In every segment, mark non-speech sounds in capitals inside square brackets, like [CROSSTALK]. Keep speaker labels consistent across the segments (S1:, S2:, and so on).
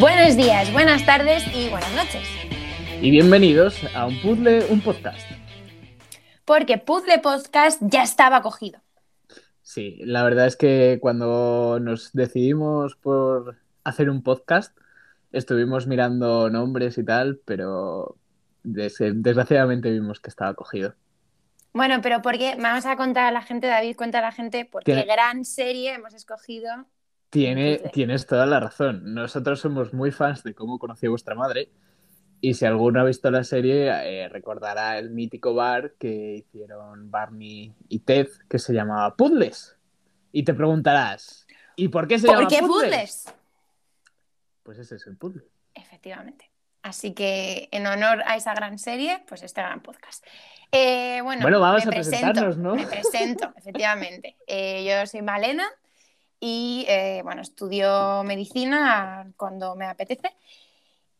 S1: Buenos días, buenas tardes y buenas noches.
S2: Y bienvenidos a un puzzle, un podcast.
S1: Porque Puzzle Podcast ya estaba cogido.
S2: Sí, la verdad es que cuando nos decidimos por hacer un podcast, estuvimos mirando nombres y tal, pero des- desgraciadamente vimos que estaba cogido.
S1: Bueno, pero porque vamos a contar a la gente, David, cuenta a la gente por qué gran serie hemos escogido.
S2: Tiene,
S1: Puzzle.
S2: tienes toda la razón. Nosotros somos muy fans de cómo conocí a vuestra madre. Y si alguno ha visto la serie, eh, recordará el mítico bar que hicieron Barney y Ted, que se llamaba Puzzles. Y te preguntarás, ¿y por qué se
S1: ¿Por
S2: llama
S1: qué
S2: Puzzles?
S1: puzzles?
S2: Pues ese es el puzzle.
S1: Efectivamente. Así que en honor a esa gran serie, pues este gran podcast. Eh, bueno,
S2: Bueno, vamos
S1: me
S2: a
S1: presento,
S2: presentarnos, ¿no?
S1: Me presento, [LAUGHS] efectivamente. Eh, yo soy Malena y eh, bueno, estudio medicina cuando me apetece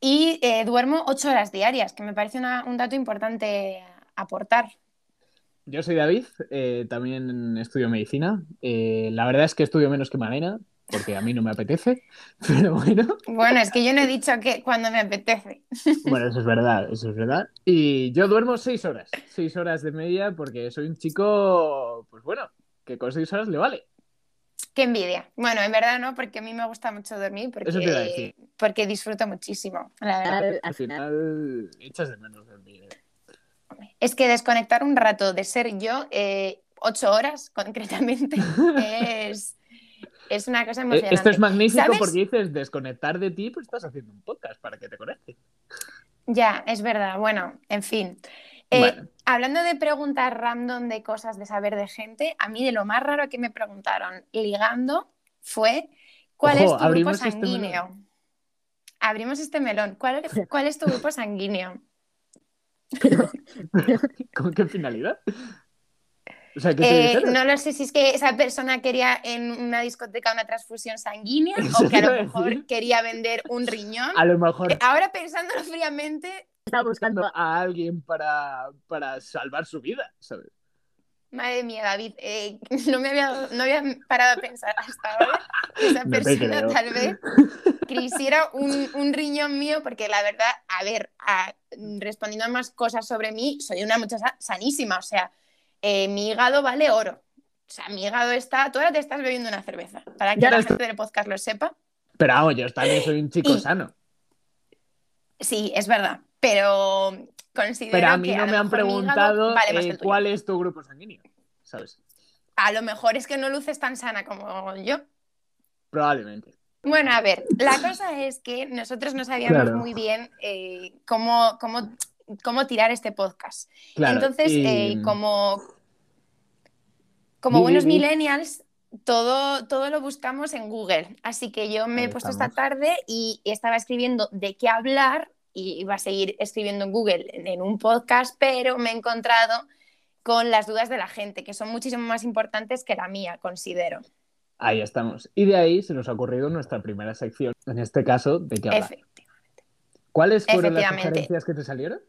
S1: y eh, duermo ocho horas diarias, que me parece una- un dato importante aportar.
S2: Yo soy David, eh, también estudio medicina. La verdad es que estudio menos que Malena, porque a mí no me apetece, [LAUGHS] pero bueno,
S1: Bueno, es que yo no he dicho que cuando me apetece. [LAUGHS]
S2: bueno, eso es verdad, eso es verdad. Y yo duermo seis horas, seis horas de media, porque soy un chico, pues bueno, que con seis horas le vale.
S1: Qué envidia. Bueno, en verdad no, porque a mí me gusta mucho dormir, porque,
S2: Eso te iba a decir.
S1: porque disfruto muchísimo. La verdad.
S2: Al final echas de menos dormir. ¿eh?
S1: Es que desconectar un rato de ser yo, eh, ocho horas concretamente, [LAUGHS] es, es una cosa
S2: Eh,
S1: emocionante.
S2: Esto es magnífico
S1: ¿Sabes?
S2: porque dices desconectar de ti, pues estás haciendo un podcast para que te conecte.
S1: Ya, es verdad. Bueno, en fin. Eh,
S2: Bueno.
S1: Hablando de preguntas random de cosas de saber de gente, a mí de lo más raro que me preguntaron ligando fue ¿cuál
S2: Ojo,
S1: es tu grupo
S2: este
S1: sanguíneo? Abrimos este melón. ¿Cuál, [LAUGHS] cuál es tu grupo sanguíneo? [LAUGHS]
S2: ¿Con qué finalidad? O sea, ¿qué te
S1: Eh, no lo sé si es que esa persona quería en una discoteca una transfusión sanguínea [LAUGHS] o que a lo mejor quería vender un riñón.
S2: A lo mejor
S1: Eh, Ahora pensándolo fríamente,
S2: está buscando a alguien para, para salvar su vida, ¿sabes?
S1: madre mía, David, eh, [LAUGHS] no, me había, no había parado a pensar hasta ahora que esa [LAUGHS]
S2: No
S1: persona tal vez [LAUGHS] quisiera un, un riñón mío, porque la verdad, a ver, a- respondiendo a más cosas sobre mí, soy una muchacha sanísima, o sea, eh, mi hígado vale oro. O sea, mi hígado está. Tú ahora te estás bebiendo una cerveza. Para que
S2: Ya
S1: la gente del podcast lo sepa.
S2: Pero vamos, yo también soy un chico
S1: Y-
S2: sano.
S1: Sí, es verdad. Pero considero
S2: Pero a mí
S1: que
S2: no me han preguntado
S1: vale
S2: eh, cuál es tu grupo sanguíneo, ¿sabes?
S1: A lo mejor es que no luces tan sana como yo.
S2: Probablemente.
S1: Bueno, a ver, la cosa es que nosotros no sabíamos
S2: Claro.
S1: muy bien eh, cómo, cómo, cómo tirar este podcast.
S2: Claro.
S1: Entonces,
S2: y-
S1: eh, como, como
S2: Di,
S1: buenos millennials, todo, todo lo buscamos en Google. Así que yo me
S2: Ahí
S1: he puesto
S2: estamos.
S1: esta tarde y estaba escribiendo de qué hablar y iba a seguir escribiendo en Google en, un podcast, pero me he encontrado con las dudas de la gente, que son muchísimo más importantes que la mía, considero.
S2: Ahí estamos. Y de ahí se nos ha ocurrido nuestra primera sección. En este caso, ¿de qué hablar?
S1: Efectivamente.
S2: ¿Cuáles fueron las sugerencias que te salieron?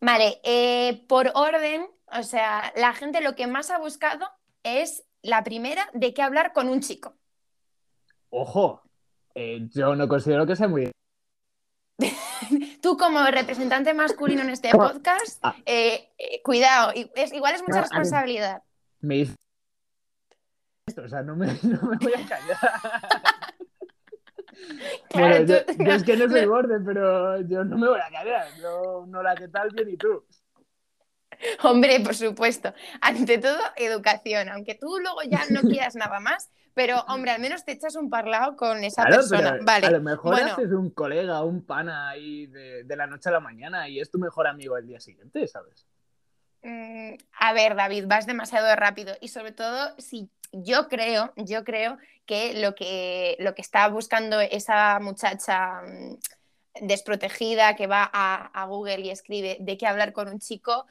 S1: Vale, eh, por orden, o sea, la gente lo que más ha buscado es la primera de qué hablar con un chico.
S2: Ojo, eh, yo no considero que sea muy...
S1: Tú como representante masculino en este podcast,
S2: Ah.
S1: eh, eh, cuidado, es- igual es mucha responsabilidad.
S2: Me dice... esto, O sea, no me, no me voy a callar. [LAUGHS]
S1: Claro,
S2: Bueno, yo,
S1: tú-
S2: es que no soy borde, pero yo no me voy a callar. Yo no la que tal bien y tú.
S1: Hombre, por supuesto. Ante todo, educación, aunque tú luego ya no quieras nada más, pero hombre, al menos te echas un parlado con esa
S2: Claro,
S1: persona.
S2: pero
S1: Vale.
S2: a lo mejor
S1: bueno.
S2: haces un colega, un pana ahí de, de la noche a la mañana y es tu mejor amigo el día siguiente, ¿sabes?
S1: Mm, a ver, David, vas demasiado rápido y sobre todo si yo creo, yo creo que lo que, lo que está buscando esa muchacha mm, desprotegida que va a, a Google y escribe de qué hablar con un chico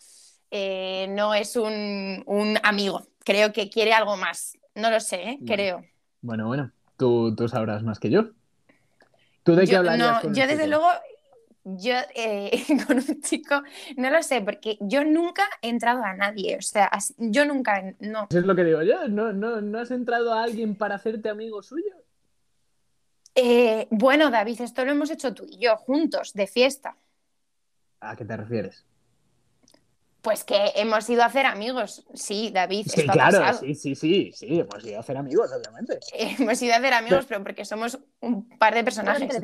S1: eh, no es un, un amigo. Creo que quiere algo más. No lo sé, ¿eh?
S2: Bueno.
S1: creo.
S2: Bueno, bueno, tú, tú sabrás más que yo. ¿Tú de qué
S1: Yo,
S2: hablarías
S1: no,
S2: con
S1: yo desde luego, yo eh, [LAUGHS] con un chico, no lo sé, porque yo nunca he entrado a nadie, o sea, yo nunca, no.
S2: Eso es lo que digo yo. ¿No, no, ¿No has entrado a alguien para hacerte amigo suyo?
S1: Eh, bueno, David, esto lo hemos hecho tú y yo juntos, de fiesta.
S2: ¿A qué te refieres?
S1: Pues que hemos ido a hacer amigos. Sí, David.
S2: Sí, claro,
S1: pasado.
S2: sí, sí, sí, sí, hemos ido a hacer amigos, obviamente. [LAUGHS]
S1: Hemos ido a hacer amigos, pero porque somos un par de personajes. [LAUGHS]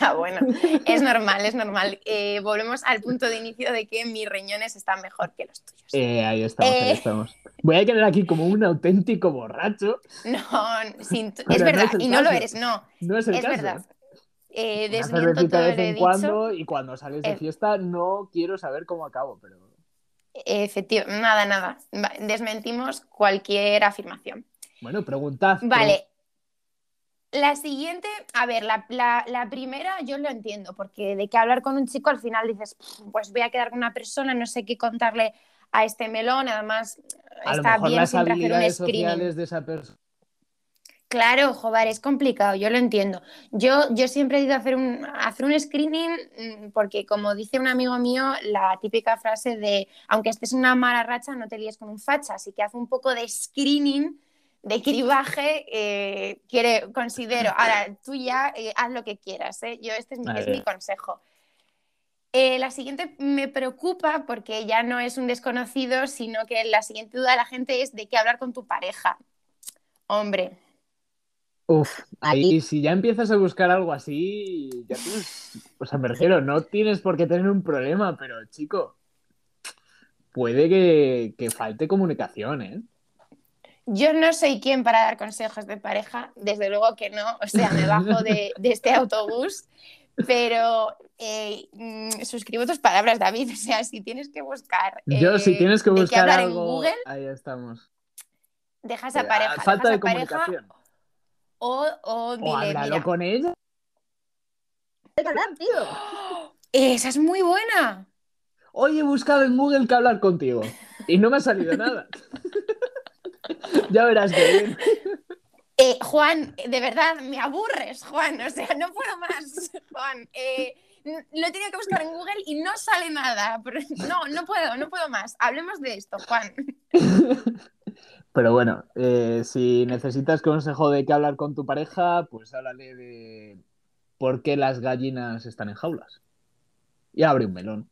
S1: Ya, bueno, es normal, es normal. Eh, volvemos al punto de inicio de que mis riñones están mejor que los tuyos.
S2: Eh, ahí estamos, ahí
S1: Eh.
S2: estamos. Voy a quedar aquí como un auténtico borracho.
S1: No, sin-
S2: Pero
S1: es
S2: no
S1: verdad,
S2: es
S1: y no lo eres, no,
S2: No es el
S1: es
S2: caso.
S1: verdad. Eh,
S2: Una cervecita de vez en
S1: dicho.
S2: cuando y cuando sales de
S1: Eh.
S2: fiesta no quiero saber cómo acabo, pero...
S1: Efectivamente, nada, nada. Desmentimos cualquier afirmación.
S2: Bueno, preguntad.
S1: Vale. La siguiente, a ver, la, la- la primera yo lo entiendo, porque de que hablar con un chico al final dices, "Pff, pues voy a quedar con una persona, no sé qué contarle a este melón, además
S2: A lo
S1: está
S2: mejor
S1: bien
S2: las
S1: siempre hacer un
S2: habilidades sociales de esa persona...
S1: Claro, joder, es complicado, yo lo entiendo. Yo, yo siempre he ido a hacer un, a hacer un screening mm, porque, como dice un amigo mío, la típica frase de, aunque estés en una mala racha, no te líes con un facha, así que haz un poco de screening, de cribaje, eh, quiere, considero. Ahora, tú ya eh, haz lo que quieras, ¿eh? Yo, este es mi,
S2: Vale.
S1: es mi consejo. Eh, la siguiente me preocupa porque ya no es un desconocido, sino que la siguiente duda de la gente es de qué hablar con tu pareja. Hombre.
S2: Uf, ahí si ya empiezas a buscar algo así, ya tienes, o sea, me refiero, no tienes por qué tener un problema, pero chico, puede que, que falte comunicación, ¿eh?
S1: Yo no soy quien para dar consejos de pareja, desde luego que no, o sea, me bajo de, de este autobús, pero eh, mm, suscribo tus palabras, David, o sea, si tienes que buscar
S2: Yo,
S1: eh,
S2: si tienes que buscar
S1: hablar en
S2: algo,
S1: Google,
S2: ahí estamos.
S1: deja esa
S2: Eh,
S1: pareja,
S2: falta de
S1: pareja
S2: comunicación.
S1: O, o
S2: O háblalo
S1: mira,
S2: con ella.
S1: esa es muy buena.
S2: Hoy he buscado en Google que hablar contigo y no me ha salido nada. [LAUGHS] ya verás que bien.
S1: Eh, Juan, de verdad, me aburres, Juan. O sea, no puedo más, Juan. Eh, lo he tenido que buscar en Google y no sale nada. No, no puedo, no puedo más. Hablemos de esto, Juan. [LAUGHS]
S2: Pero bueno, eh, si necesitas consejo de qué hablar con tu pareja, pues háblale de por qué las gallinas están en jaulas. Y abre un melón.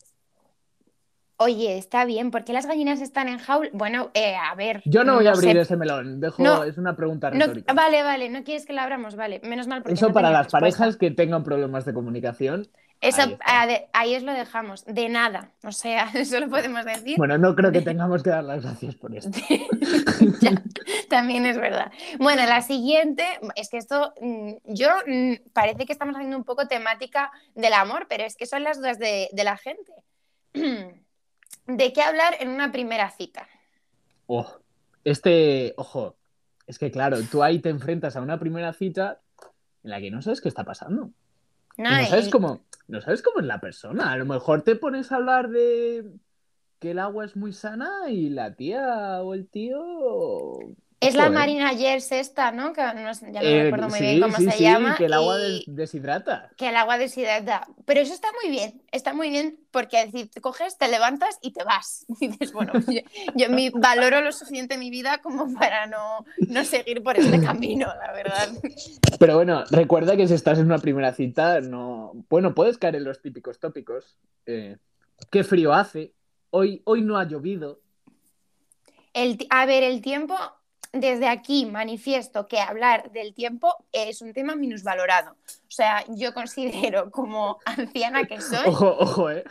S1: Oye, está bien. ¿Por qué las gallinas están en jaula? Bueno, eh, a ver.
S2: Yo no voy a abrir
S1: sé.
S2: ese melón, dejo,
S1: No.
S2: es una pregunta
S1: No-
S2: retórica.
S1: vale, vale, no quieres que la abramos, vale. Menos mal porque
S2: Eso
S1: no
S2: para las
S1: respuesta.
S2: parejas que tengan problemas de comunicación.
S1: Eso,
S2: ahí
S1: ah, de- ahí os lo dejamos. De nada. O sea, [LAUGHS] eso lo podemos decir.
S2: Bueno, no creo que tengamos que dar las gracias por esto. [LAUGHS]
S1: Ya, también es verdad. Bueno, la siguiente, es que esto, mm, yo mm, parece que estamos haciendo un poco temática del amor, pero es que son las dudas de, de la gente. [CLEARS THROAT] ¿De qué hablar en una primera cita?
S2: Oh, este, ojo, es que claro, tú ahí te enfrentas a una primera cita en la que no sabes qué está pasando.
S1: No,
S2: no sabes cómo, no sabes cómo es la persona. A lo mejor te pones a hablar de que el agua es muy sana y la tía o el tío.
S1: Es la
S2: Joder.
S1: Marina Yers esta, ¿no? Que no ya no
S2: Eh,
S1: recuerdo muy
S2: sí,
S1: bien cómo
S2: sí,
S1: se
S2: sí,
S1: llama.
S2: que el agua
S1: y-
S2: deshidrata.
S1: que el agua deshidrata. Pero eso está muy bien, está muy bien porque es decir, te coges, te levantas y te vas. [LAUGHS] Y dices, bueno, yo, yo mi- valoro lo suficiente mi vida como para no, no seguir por este camino, la verdad.
S2: Pero bueno, recuerda que si estás en una primera cita, no. Bueno, puedes caer en los típicos tópicos. Eh, ¿Qué frío hace? Hoy, hoy no ha llovido.
S1: El, a ver, el tiempo, desde aquí manifiesto que hablar del tiempo es un tema minusvalorado. O sea, yo considero como anciana que soy
S2: Ojo, ojo, eh.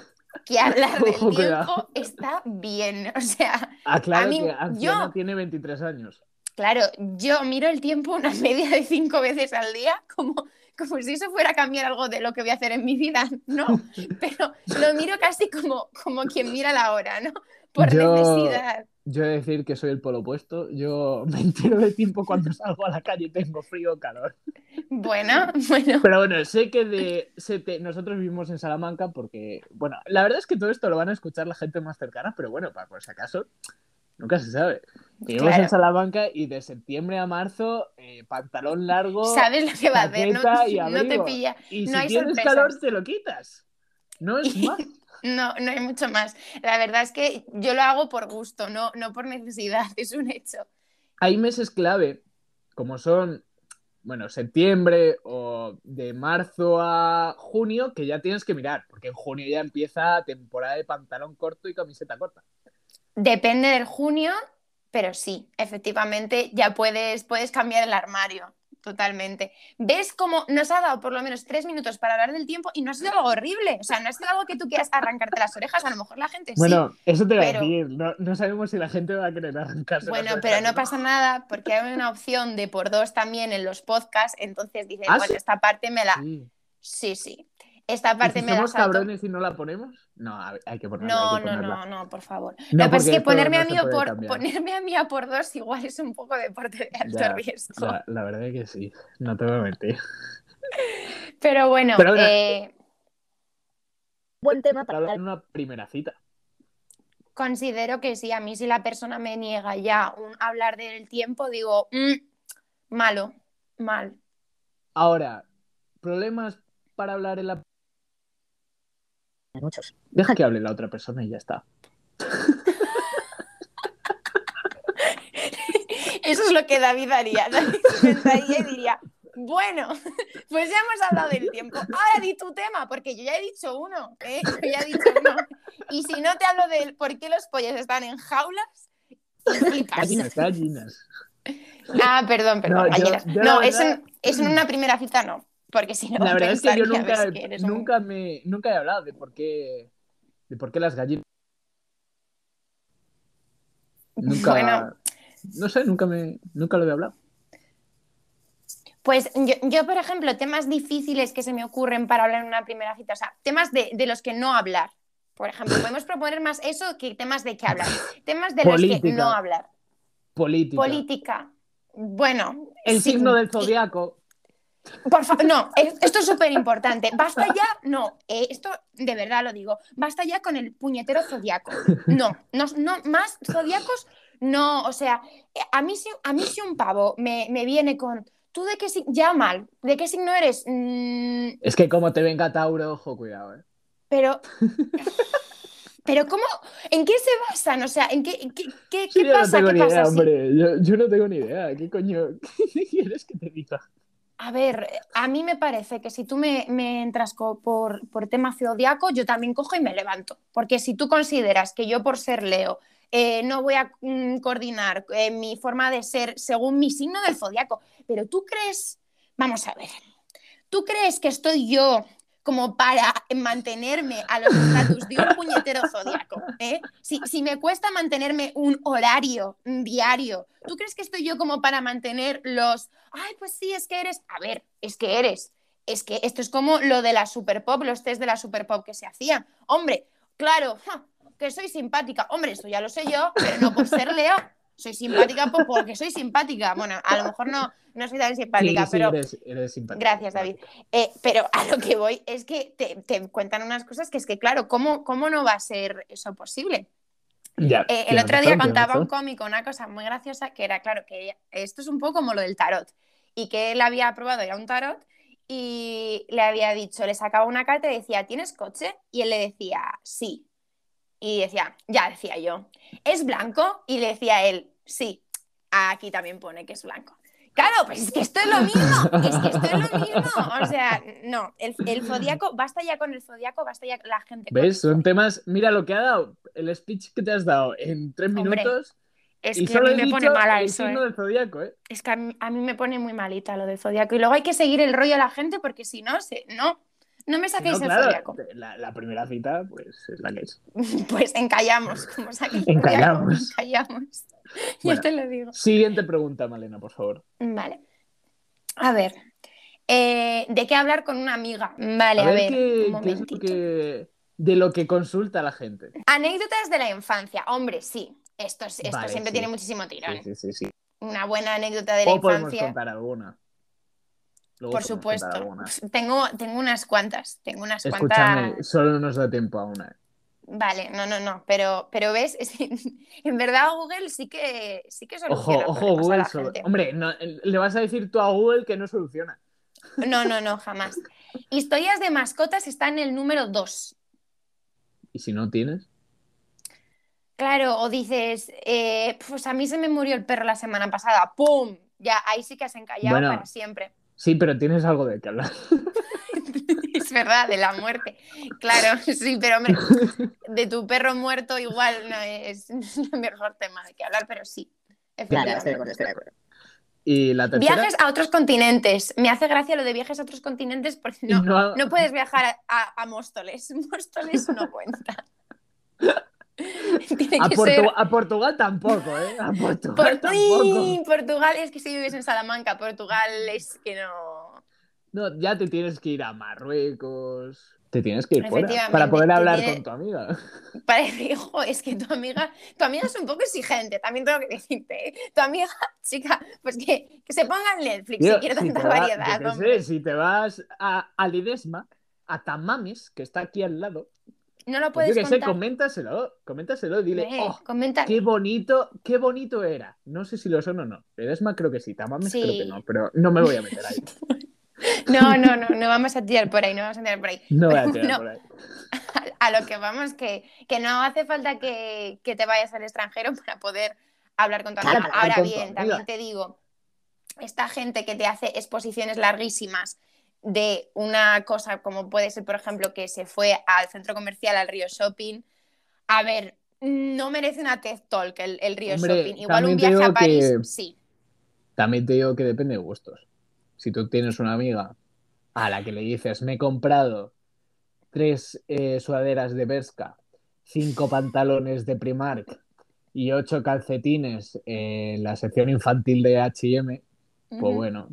S1: que hablar del
S2: Ojo,
S1: tiempo
S2: cuidado.
S1: está bien. O sea,
S2: Aclaro
S1: A mí-
S2: que anciana
S1: yo-
S2: tiene 23 años.
S1: Claro, yo miro el tiempo una [LAUGHS] media de cinco veces al día como, como si eso fuera a cambiar algo de lo que voy a hacer en mi vida, ¿no? [LAUGHS] Pero lo miro casi como, como quien mira la hora, ¿no? Por
S2: Yo-
S1: necesidad.
S2: Yo he de decir que soy el polo opuesto. Yo [LAUGHS] me entero de tiempo cuando [LAUGHS] salgo a la calle y tengo frío o calor.
S1: Bueno, [LAUGHS] bueno.
S2: Pero bueno, sé que de nosotros vivimos en Salamanca porque, bueno, la verdad es que todo esto lo van a escuchar la gente más cercana, pero bueno, para por si acaso, nunca se sabe. Vivimos
S1: Claro.
S2: en Salamanca y de septiembre a marzo, eh, pantalón largo
S1: Sabes lo que va a hacer, no, te pilla.
S2: y
S1: no
S2: si
S1: hay
S2: tienes
S1: sorpresas.
S2: calor te lo quitas. No es más.
S1: No, no hay mucho más. La verdad es que yo lo hago por gusto, no, no por necesidad, [LAUGHS] es un hecho.
S2: Hay meses clave, como son bueno, septiembre o de marzo a junio, que ya tienes que mirar, porque en junio ya empieza temporada de pantalón corto y camiseta corta.
S1: Depende del junio, pero sí, efectivamente ya puedes, puedes cambiar el armario. Totalmente. ¿Ves cómo nos ha dado por lo menos tres minutos para hablar del tiempo y no ha sido algo horrible? O sea, no ha sido algo que tú quieras arrancarte las orejas, a lo mejor la gente
S2: bueno,
S1: sí.
S2: eso te va
S1: pero...
S2: a decir, no, no, sabemos si la gente va a querer arrancarse
S1: Bueno,
S2: las
S1: pero no pasa nada porque hay una opción de por dos también en los podcasts, entonces dices,
S2: ¿Ah,
S1: bueno,
S2: sí?
S1: esta parte me la...
S2: Sí.
S1: Sí, sí. Esta parte
S2: ¿Y si
S1: me la
S2: somos
S1: salto.
S2: cabrones y no la ponemos? No, hay que ponerla.
S1: No,
S2: que
S1: no,
S2: ponerla.
S1: no, no, por favor.
S2: No,
S1: Lo que pasa es que ponerme,
S2: no
S1: a mí por,
S2: cambiar.
S1: ponerme a mí a por dos igual es un poco deporte de alto
S2: Ya,
S1: riesgo.
S2: La, la verdad es que sí, no te voy a mentir.
S1: Pero bueno,
S2: Pero bueno,
S1: eh,
S2: Buen tema para hablar en una primera cita.
S1: considero que sí, a mí si la persona me niega ya un hablar del tiempo, digo, "Mm, malo, mal.
S2: Ahora, problemas para hablar en la.
S3: Muchos.
S2: Deja que hable la otra persona y ya está. [LAUGHS]
S1: Eso es lo que David haría. [LAUGHS] David se sentaría y diría, bueno, [LAUGHS] pues ya hemos hablado del tiempo. Ahora di tu tema, porque yo ya he dicho uno, ¿eh? Yo ya he dicho uno. Y si no te hablo del por qué los pollos están en jaulas, flipas.
S2: Gallinas, gallinas.
S1: Ah, perdón, perdón,
S2: No, yo- yo
S1: no,
S2: verdad-
S1: en, eso en una primera cita no, porque si no
S2: La verdad es que yo nunca,
S1: que eres un-
S2: nunca, me, nunca he hablado de por qué, de por qué las gallinas. Nunca.
S1: Bueno.
S2: No sé, nunca, me, nunca lo he hablado.
S1: Pues yo, yo, por ejemplo, temas difíciles que se me ocurren para hablar en una primera cita, o sea, temas de, de los que no hablar. Por ejemplo, [LAUGHS] podemos proponer más eso que temas de qué hablar. Temas de los que no hablar.
S2: Política.
S1: Política. Bueno.
S2: El signo del zodiaco.
S1: Por favor, no, es- esto es súper importante. Basta ya, no, eh, esto de verdad lo digo, basta ya con el puñetero zodiaco. No, no, no más zodiacos, no, o sea, eh, a mí si, a mí si un pavo me, me viene con, ¿tú de qué signo? Ya mal, ¿de qué signo eres? Mm,
S2: Es que como te venga Tauro, ojo, cuidado, eh.
S1: pero, [LAUGHS] pero ¿cómo? ¿En qué se basan? O sea, ¿en qué, qué, qué, qué
S2: yo
S1: pasa?
S2: no tengo
S1: ¿Qué
S2: ni
S1: pasa
S2: idea, hombre. Yo, yo no tengo ni idea. ¿Qué coño [LAUGHS] qué quieres que te diga?
S1: A ver, a mí me parece que si tú me, entras por, por tema zodiaco, yo también cojo y me levanto. Porque si tú consideras que yo por ser Leo eh, no voy a mm, coordinar eh, mi forma de ser según mi signo del zodiaco, pero tú crees, vamos a ver, ¿tú crees que estoy yo como para mantenerme a los estatus de un puñetero zodiaco? ¿eh? Si, si me cuesta mantenerme un horario diario, ¿tú crees que estoy yo como para mantener los ay, pues sí, es que eres, a ver, es que eres, es que esto es como lo de la super pop, los test de la super pop que se hacían. Hombre, claro, que soy simpática. Hombre, eso ya lo sé yo, pero no por ser Leo. Soy simpática por- porque soy simpática. Bueno, a lo mejor no, no soy tan simpática,
S2: Sí, sí,
S1: pero
S2: eres, eres simpático.
S1: Gracias, David. Eh, pero a lo que voy es que te, te cuentan unas cosas que es que, claro, ¿cómo, cómo no va a ser eso posible?
S2: Ya,
S1: Eh, el otro día
S2: razón,
S1: contaba un cómico una cosa muy graciosa que era, claro, que esto es un poco como lo del tarot y que él había probado ya un tarot y le había dicho, le sacaba una carta y decía, ¿tienes coche? Y él le decía, sí. Y decía, ya decía yo, ¿es blanco? Y le decía él, sí. Aquí también pone que es blanco. Claro, pues es que esto es lo mismo, es que esto es lo mismo. O sea, no, el, el zodiaco, basta ya con el zodiaco, basta ya la gente. con
S2: ¿Ves? Son temas. Mira lo que ha dado. El speech que te has dado en tres
S1: Hombre,
S2: minutos.
S1: Es
S2: y
S1: que a mí me pone mala
S2: el
S1: eso, ¿eh?
S2: del zodiaco, ¿eh?
S1: Es que a mí, a mí me pone muy malita lo del zodiaco. Y luego hay que seguir el rollo a la gente porque si no, se, no, no me saquéis
S2: no,
S1: el
S2: claro,
S1: zodiaco.
S2: la, la primera cita, pues es la que es. [LAUGHS]
S1: Pues encallamos, como saquéis
S2: Encallamos.
S1: encallamos. [LAUGHS]
S2: Bueno.
S1: Yo te lo digo.
S2: Siguiente pregunta, Malena, por favor.
S1: Vale. A ver. eh, ¿De qué hablar con una amiga? Vale, a,
S2: a
S1: ver,
S2: qué,
S1: un momentito.
S2: que. De lo que consulta la gente.
S1: Anécdotas de la infancia. Hombre, sí. Esto, es- esto
S2: Vale,
S1: siempre
S2: sí.
S1: tiene muchísimo tirón.
S2: Sí, sí, sí. sí.
S1: Una buena anécdota de la
S2: O podemos
S1: infancia.
S2: contar alguna. Luego
S1: Por supuesto.
S2: alguna.
S1: Tengo, tengo unas cuantas. Tengo unas
S2: Escúchame,
S1: cuantas.
S2: solo nos da tiempo a una.
S1: Vale, no, no, no. Pero, pero ves, [LAUGHS] en verdad Google sí que sí que
S2: Ojo,
S1: soluciona
S2: ojo,
S1: a
S2: Google. solo-. Hombre, no, le vas a decir tú a Google que no soluciona.
S1: No, no, no, jamás. Historias de mascotas está en el número 2.
S2: ¿Y si no tienes?
S1: Claro, o dices, eh, pues a mí se me murió el perro la semana pasada, ¡pum! Ya, ahí sí que has encallado
S2: Bueno.
S1: para siempre.
S2: Sí, pero tienes algo de qué hablar. [LAUGHS]
S1: Es verdad, de la muerte. Claro, [LAUGHS] sí, pero hombre, de tu perro muerto igual no es [LAUGHS] el mejor tema de que hablar, pero sí. efectivamente.
S2: Y la tercera.
S1: Viajes a otros continentes. Me hace gracia lo de viajes a otros continentes porque no,
S2: No-
S1: no puedes viajar a, a- a Móstoles. Móstoles no cuenta. [LAUGHS] Tiene
S2: A,
S1: que
S2: Portu-
S1: ser
S2: a Portugal tampoco, ¿eh? A Portugal
S1: Por-. Portugal es que si vives en Salamanca, Portugal es que no.
S2: No, ya te tienes que ir a Marruecos. Te tienes que ir fuera para poder hablar
S1: tiene-
S2: con tu amiga. [LAUGHS]
S1: Parece, hijo, es que tu amiga, tu amiga es un poco exigente, también tengo que decirte. ¿eh? Tu amiga, [LAUGHS] chica, pues que, que se ponga en Netflix
S2: Tío,
S1: si quiere
S2: si
S1: tanta
S2: va-
S1: variedad,
S2: yo sé, si te vas a, a Lidesma, a Tamames, que está aquí al lado,
S1: No lo
S2: pues yo
S1: puedes
S2: qué sé,
S1: contar.
S2: coméntaselo, coméntaselo, dile,
S1: Eh,
S2: oh, qué bonito, qué bonito era. No sé si lo son o no. Lidesma creo que sí, Tamames
S1: Sí.
S2: creo que no, pero no me voy a meter ahí. [LAUGHS]
S1: No, no, no, no vamos a tirar por ahí, no vamos a tirar por ahí.
S2: No voy a tirar
S1: no,
S2: por ahí. [LAUGHS]
S1: a lo que vamos, que, que no hace falta que, que te vayas al extranjero para poder hablar con tu
S2: Claro,
S1: Ahora bien, también te digo, esta gente que te hace exposiciones larguísimas de una cosa como puede ser, por ejemplo, que se fue al centro comercial, al Río Shopping, a ver, no merece una TED Talk el, el Río
S2: Hombre,
S1: Shopping. Igual un viaje a París,
S2: que-
S1: sí.
S2: También te digo que depende de gustos. Si tú tienes una amiga a la que le dices, me he comprado tres eh, sudaderas de Berska, cinco pantalones de Primark y ocho calcetines en la sección infantil de H&M, pues bueno.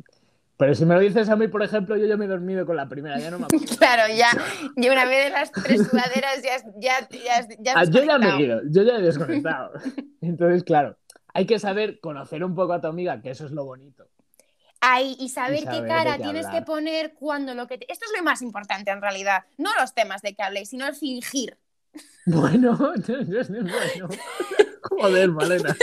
S2: Pero si me lo dices a mí, por ejemplo, yo ya me he dormido con la primera, ya no me acuerdo. [LAUGHS]
S1: Claro, ya, y una vez de las tres sudaderas ya, ya, ya, ya
S2: Ah, yo ya me he ido, yo ya he desconectado. [LAUGHS] Entonces, claro, hay que saber conocer un poco a tu amiga, que eso es lo bonito.
S1: Ay, y saber,
S2: saber
S1: qué cara tienes
S2: hablar.
S1: que poner cuando lo que te... Esto es lo más importante en realidad. No los temas de que habléis, sino el fingir. [LAUGHS]
S2: Bueno, bueno. Joder, Malena.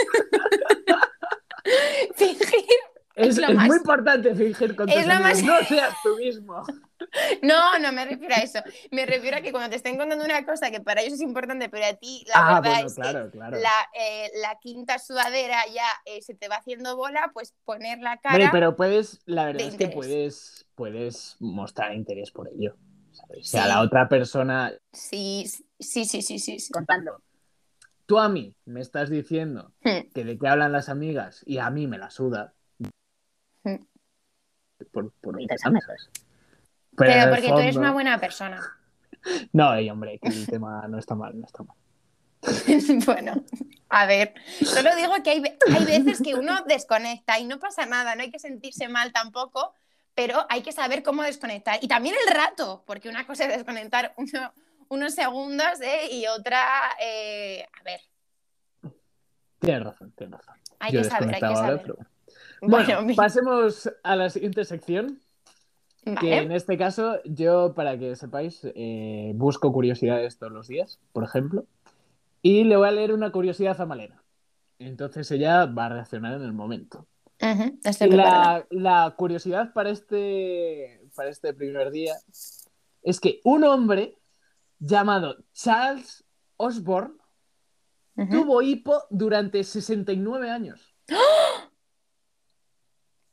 S1: Fingir.
S2: Es,
S1: lo
S2: es
S1: más-
S2: muy importante fingir con tus
S1: es lo
S2: amigos.
S1: más-
S2: No seas tú mismo. [LAUGHS]
S1: No, no me refiero a eso. Me refiero a que cuando te estén contando una cosa que para ellos es importante, pero a ti la
S2: ah,
S1: verdad
S2: bueno,
S1: es
S2: claro, claro.
S1: que la, eh, la quinta sudadera ya eh, se te va haciendo bola, pues poner la cara...
S2: Hombre, pero puedes, la verdad es que
S1: interés.
S2: puedes, puedes mostrar interés por ello. ¿sabes? Si a
S1: Sí.
S2: la otra persona,
S1: Sí, sí, sí, sí, sí. sí.
S3: contando.
S2: tú a mí me estás diciendo
S1: Hmm.
S2: que de qué hablan las amigas y a mí me la suda. Por, por
S3: Interesante.
S2: ¿sabes?
S1: Pero porque tú eres una buena persona. [LAUGHS]
S2: No, ey, hombre, que el tema no está mal, no está mal. [LAUGHS]
S1: bueno, a ver, solo digo que hay, hay veces que uno [LAUGHS] desconecta y no pasa nada, no hay que sentirse mal tampoco, pero hay que saber cómo desconectar. Y también el rato, porque una cosa es desconectar uno- unos segundos ¿eh? y otra, eh, a ver,
S2: Tienes razón, tienes razón.
S1: hay
S2: Yo
S1: que saber, hay que saber.
S2: pero- [LAUGHS]
S1: Bueno,
S2: pasemos a la siguiente sección. Que en este caso, yo, para que sepáis, eh, busco curiosidades todos los días, por ejemplo, y le voy a leer una curiosidad a Malena. Entonces ella va a reaccionar en el momento.
S1: Estoy.
S2: La, la curiosidad para este, para este primer día es que un hombre llamado Charles Osborne
S1: Ujú.
S2: tuvo hipo durante 69 años.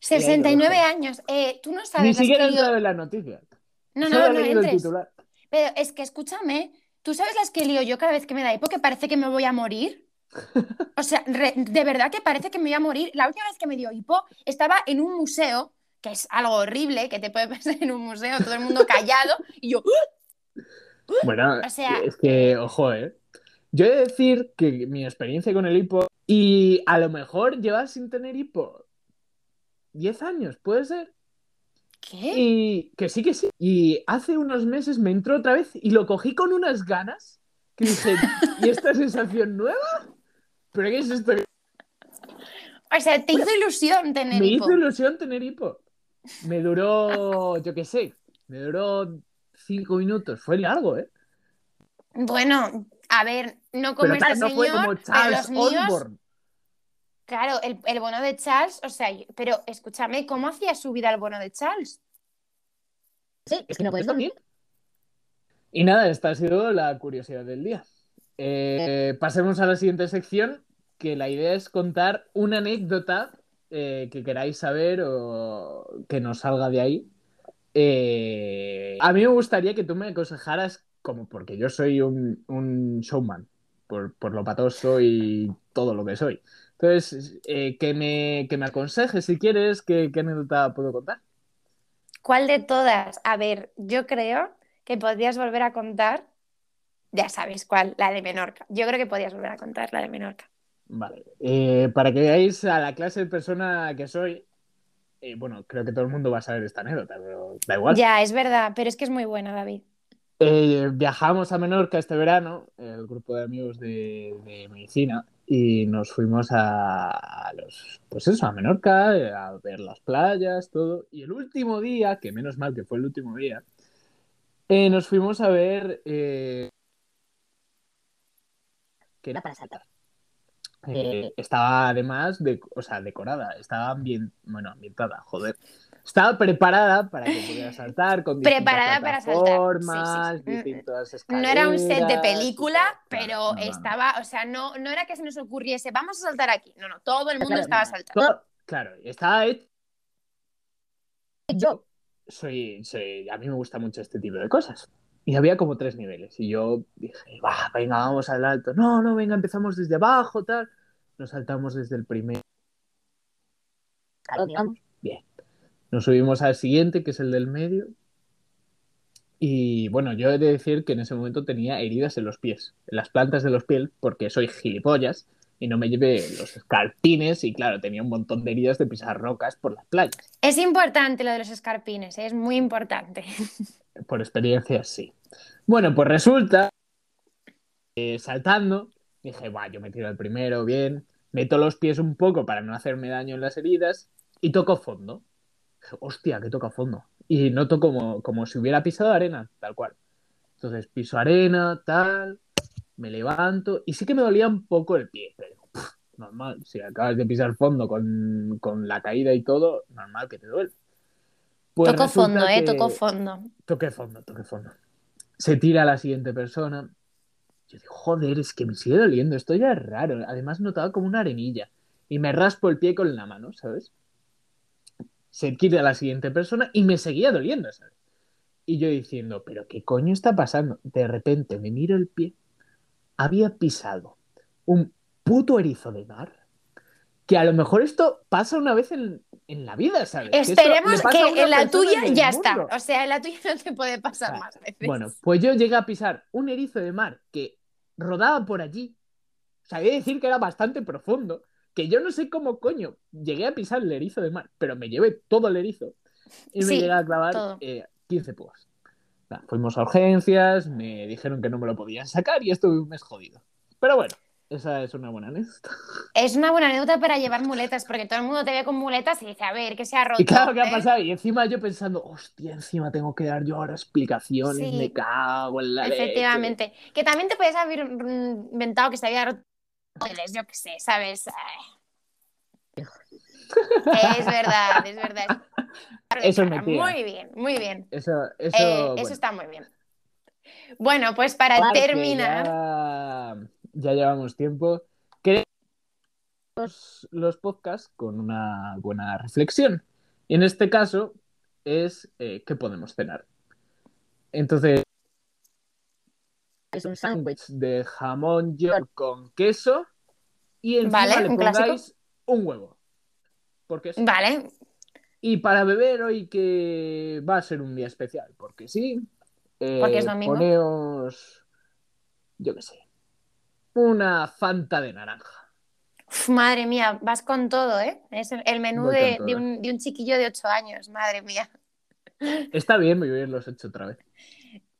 S1: 69
S2: Ojo.
S1: años. Eh, Tú no sabes
S2: Ni
S1: las
S2: siquiera he
S1: lío-
S2: entrado en la noticia.
S1: No, no, no entres. Pero es que escúchame, ¿tú sabes las que lío yo cada vez que me da hipo que parece que me voy a morir? O sea, re- de verdad que parece que me voy a morir. La última vez que me dio hipo estaba en un museo, que es algo horrible, que te puede pasar en un museo, todo el mundo callado, y yo,
S2: Bueno,
S1: O sea-
S2: es que, ojo, ¿eh? Yo he de decir que mi experiencia con el hipo, y a lo mejor llevas sin tener hipo 10 años, puede ser.
S1: ¿qué?
S2: Y que sí, que sí. Y hace unos meses me entró otra vez y lo cogí con unas ganas que dije, [LAUGHS] ¿y esta sensación nueva? ¿Pero qué es esto?
S1: O sea, te hizo ilusión tener
S2: Me
S1: hipo.
S2: hizo ilusión tener hipo. Me duró, yo qué sé, me duró 5 minutos. Fue largo, ¿eh?
S1: Bueno, a ver, no como
S2: Pero
S1: este
S2: no fue como
S1: pero
S2: Charles
S1: los míos,
S2: Osborne.
S1: Claro, el, el bono de Charles, o sea, pero escúchame, ¿cómo hacía su vida el bono de Charles?
S3: Sí, es que no puedes
S2: ¿Está bien? Y nada, esta ha sido la curiosidad del día. Eh, pasemos a la siguiente sección, que la idea es contar una anécdota eh, que queráis saber o que nos salga de ahí. Eh, a mí me gustaría que tú me aconsejaras, como porque yo soy un, un showman, por, por, lo patoso y todo lo que soy. Entonces, eh, que, me, que me aconsejes si quieres, ¿qué, qué anécdota puedo contar?
S1: ¿Cuál de todas? A ver, yo creo que podrías volver a contar, ya sabes cuál, la de Menorca. Yo creo que podrías volver a contar la de Menorca.
S2: Vale. Eh, para que veáis a la clase de persona que soy, eh, bueno, creo que todo el mundo va a saber esta anécdota, pero da igual.
S1: Ya, es verdad, pero es que es muy buena, David.
S2: Eh, viajamos a Menorca este verano, el grupo de amigos de, medicina, y nos fuimos a, a, los, pues eso, a Menorca, a ver las playas, todo. Y el último día, que menos mal que fue el último día, eh, nos fuimos a ver. Eh,
S3: que era para saltar.
S2: Eh, estaba además, de, o sea, decorada, estaba ambient, bueno, ambientada, joder. Estaba preparada para que pudiera saltar con
S1: preparada para saltar.
S2: Sí, sí, sí. distintas escaleras.
S1: No era un set de película, pero no, estaba, o sea, no, no era que se nos ocurriese, vamos a saltar aquí. No, no, todo el mundo
S3: claro,
S1: estaba saltando.
S2: Todo, claro, estaba hecho.
S3: Yo
S2: soy, soy, a mí me gusta mucho este tipo de cosas. Y había como tres niveles. Y yo dije, va, venga, vamos al alto. No, no, venga, empezamos desde abajo, tal. Nos saltamos desde el primer.
S3: Claro, digamos.
S2: Nos subimos al siguiente, que es el del medio. Y bueno, yo he de decir que en ese momento tenía heridas en los pies, en las plantas de los pies, porque soy gilipollas y no me llevé los escarpines y claro, tenía un montón de heridas de pisar rocas por las playas.
S1: Es importante lo de los escarpines, ¿eh? es muy importante. [LAUGHS]
S2: Por experiencia, sí. Bueno, pues resulta, eh, saltando, dije, va, yo me tiro al primero, bien, meto los pies un poco para no hacerme daño en las heridas y toco fondo. Hostia, que toca fondo. Y noto como, como si hubiera pisado arena, tal cual. Entonces piso arena, tal, me levanto y sí que me dolía un poco el pie, pero pff, normal, si acabas de pisar fondo con, con, la caída y todo, normal que te duele.
S1: Pues tocó fondo, eh, tocó fondo.
S2: Toqué fondo, toqué fondo. Se tira a la siguiente persona. Yo digo, joder, es que me sigue doliendo, esto ya es raro. Además notaba como una arenilla. Y me raspo el pie con la mano, ¿sabes? Se tira a la siguiente persona y me seguía doliendo, ¿sabes? Y yo diciendo, pero ¿qué coño está pasando? De repente me miro el pie había pisado un puto erizo de mar. Que a lo mejor esto pasa una vez en, en la vida, ¿sabes?
S1: Esperemos que, que en la tuya en ya mundo. está. O sea, en la tuya [LAUGHS] no te puede pasar sea, más veces.
S2: Bueno, pues yo llegué a pisar un erizo de mar que rodaba por allí. O sea, hay que decir que era bastante profundo. Que yo no sé cómo coño llegué a pisar el erizo de mar, pero me llevé todo el erizo y me llegué a clavar eh, 15 púas. Nah, fuimos a urgencias, me dijeron que no me lo podían sacar y estuve un mes jodido. Pero bueno, esa es una buena anécdota.
S1: Es una buena anécdota para llevar muletas, porque todo el mundo te ve con muletas y dice, a ver, ¿qué se ha roto?
S2: Y claro, ¿qué
S1: ¿eh?
S2: ha pasado? Y encima yo pensando, hostia, encima tengo que dar yo ahora explicaciones,
S1: Sí.
S2: me cago en la leche.
S1: Efectivamente. Que también te puedes haber inventado que se había roto, yo qué sé, ¿sabes? Ay. Es verdad, es verdad. [LAUGHS]
S2: Eso es.
S1: Muy bien, muy bien.
S2: Eso, eso,
S1: Eh,
S2: bueno,
S1: Eso está muy bien. Bueno, pues para
S2: porque
S1: terminar,
S2: Ya, ya llevamos tiempo. Queremos los, los podcasts con una buena reflexión. Y en este caso es eh, qué podemos cenar. Entonces,
S3: Es un sándwich.
S2: de jamón york con queso y encima
S1: Vale,
S2: le pongáis un huevo. Porque sí.
S1: vale,
S2: Y para beber hoy que va a ser un día especial, porque sí. eh,
S1: Porque es domingo.
S2: Poneos, yo qué sé, una fanta de naranja.
S1: Uf, madre mía, vas con todo, ¿eh? Es el menú de, un, de un chiquillo de 8 años, madre mía.
S2: Está bien, voy a los hecho otra vez.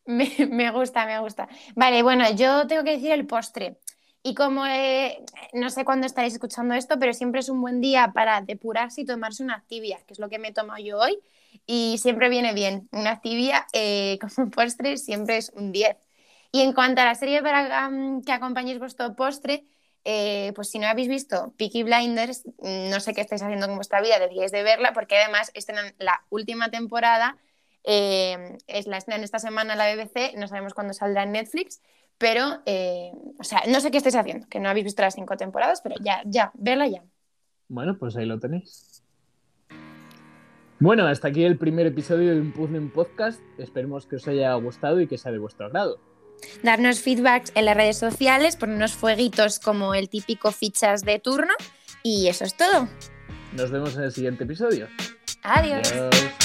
S2: [LAUGHS]
S1: Me, gusta, me gusta. Vale, bueno, yo tengo que decir el postre. Y como eh, no sé cuándo estaréis escuchando esto, pero siempre es un buen día para depurarse y tomarse una activia, que es lo que me he tomado yo hoy. Y siempre viene bien. Una activia eh, [LAUGHS] como postre siempre es un 10. Y en cuanto a la serie para um, que acompañéis vuestro postre, eh, pues si no habéis visto Peaky Blinders, mm, no sé qué estáis haciendo con vuestra vida, deberíais de verla, porque además estrenan la última temporada, eh, es la estrenan esta semana en la BBC, no sabemos cuándo saldrá en Netflix, pero, eh, o sea, no sé qué estáis haciendo, que no habéis visto las cinco temporadas, pero ya, ya, verla ya.
S2: Bueno, pues ahí lo tenéis. Bueno, hasta aquí el primer episodio de Un Puzzle en Podcast. Esperemos que os haya gustado y que sea de vuestro agrado.
S1: Darnos feedbacks en las redes sociales, ponernos fueguitos como el típico fichas de turno. Y eso es todo.
S2: Nos vemos en el siguiente episodio.
S1: Adiós.
S2: Adiós.